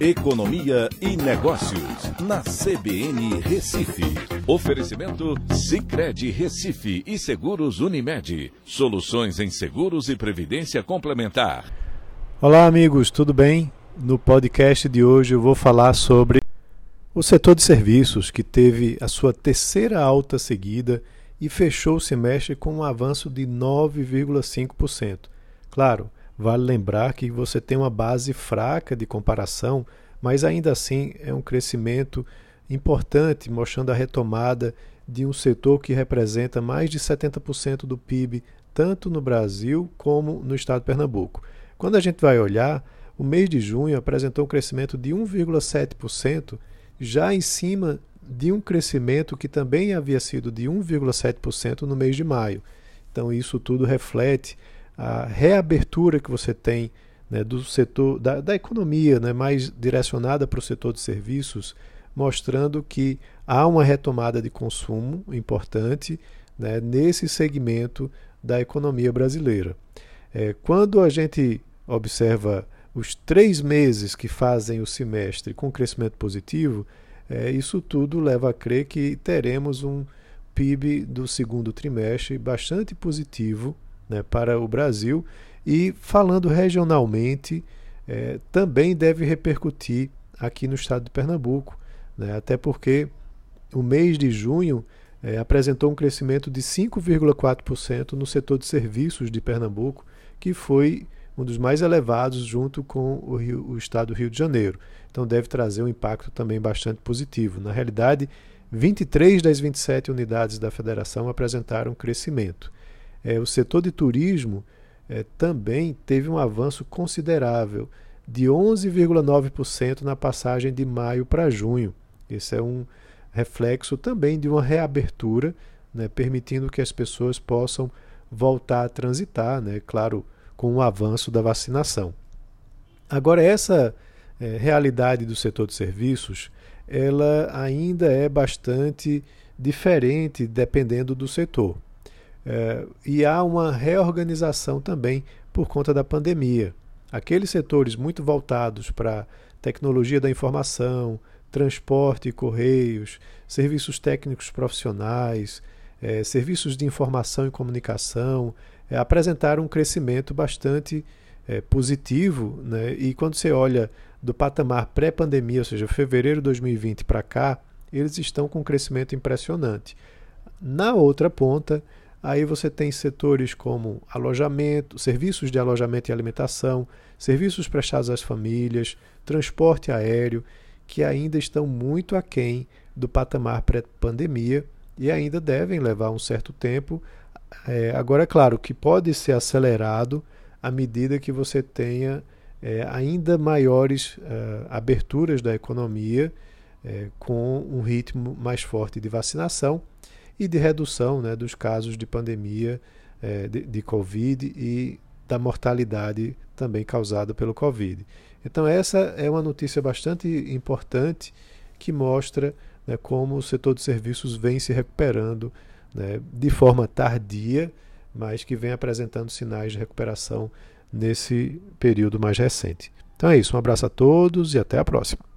Economia e Negócios, na CBN Recife. Oferecimento Cicred Recife e Seguros Unimed. Soluções em seguros e previdência complementar. Olá, amigos, tudo bem? No podcast de hoje eu vou falar sobre o setor de serviços, que teve a sua terceira alta seguida e fechou o semestre com um avanço de 9,5%. Claro, Vale lembrar que você tem uma base fraca de comparação, mas ainda assim é um crescimento importante, mostrando a retomada de um setor que representa mais de 70% do PIB, tanto no Brasil como no estado de Pernambuco. Quando a gente vai olhar, o mês de junho apresentou um crescimento de 1,7%, já em cima de um crescimento que também havia sido de 1,7% no mês de maio. Então, isso tudo reflete a reabertura que você tem né, do setor da, da economia, né, mais direcionada para o setor de serviços, mostrando que há uma retomada de consumo importante né, nesse segmento da economia brasileira. É, quando a gente observa os três meses que fazem o semestre com crescimento positivo, é, isso tudo leva a crer que teremos um PIB do segundo trimestre bastante positivo né, para o Brasil e falando regionalmente é, também deve repercutir aqui no estado de Pernambuco, né, até porque o mês de junho é, apresentou um crescimento de 5,4% no setor de serviços de Pernambuco, que foi um dos mais elevados junto com o, Rio, o estado do Rio de Janeiro. Então deve trazer um impacto também bastante positivo. Na realidade, 23 das 27 unidades da federação apresentaram crescimento. É, o setor de turismo é, também teve um avanço considerável, de 11,9% na passagem de maio para junho. Esse é um reflexo também de uma reabertura, né, permitindo que as pessoas possam voltar a transitar, né, claro, com o avanço da vacinação. Agora, essa é, realidade do setor de serviços, ela ainda é bastante diferente dependendo do setor. É, e há uma reorganização também por conta da pandemia. Aqueles setores muito voltados para tecnologia da informação, transporte e correios, serviços técnicos profissionais, é, serviços de informação e comunicação, é, apresentaram um crescimento bastante é, positivo. Né? E quando você olha do patamar pré-pandemia, ou seja, fevereiro de 2020 para cá, eles estão com um crescimento impressionante. Na outra ponta, Aí você tem setores como alojamento, serviços de alojamento e alimentação, serviços prestados às famílias, transporte aéreo, que ainda estão muito aquém do patamar pré-pandemia e ainda devem levar um certo tempo. É, agora, é claro que pode ser acelerado à medida que você tenha é, ainda maiores é, aberturas da economia, é, com um ritmo mais forte de vacinação e de redução né, dos casos de pandemia é, de, de Covid e da mortalidade também causada pelo Covid. Então, essa é uma notícia bastante importante que mostra né, como o setor de serviços vem se recuperando né, de forma tardia, mas que vem apresentando sinais de recuperação nesse período mais recente. Então é isso, um abraço a todos e até a próxima.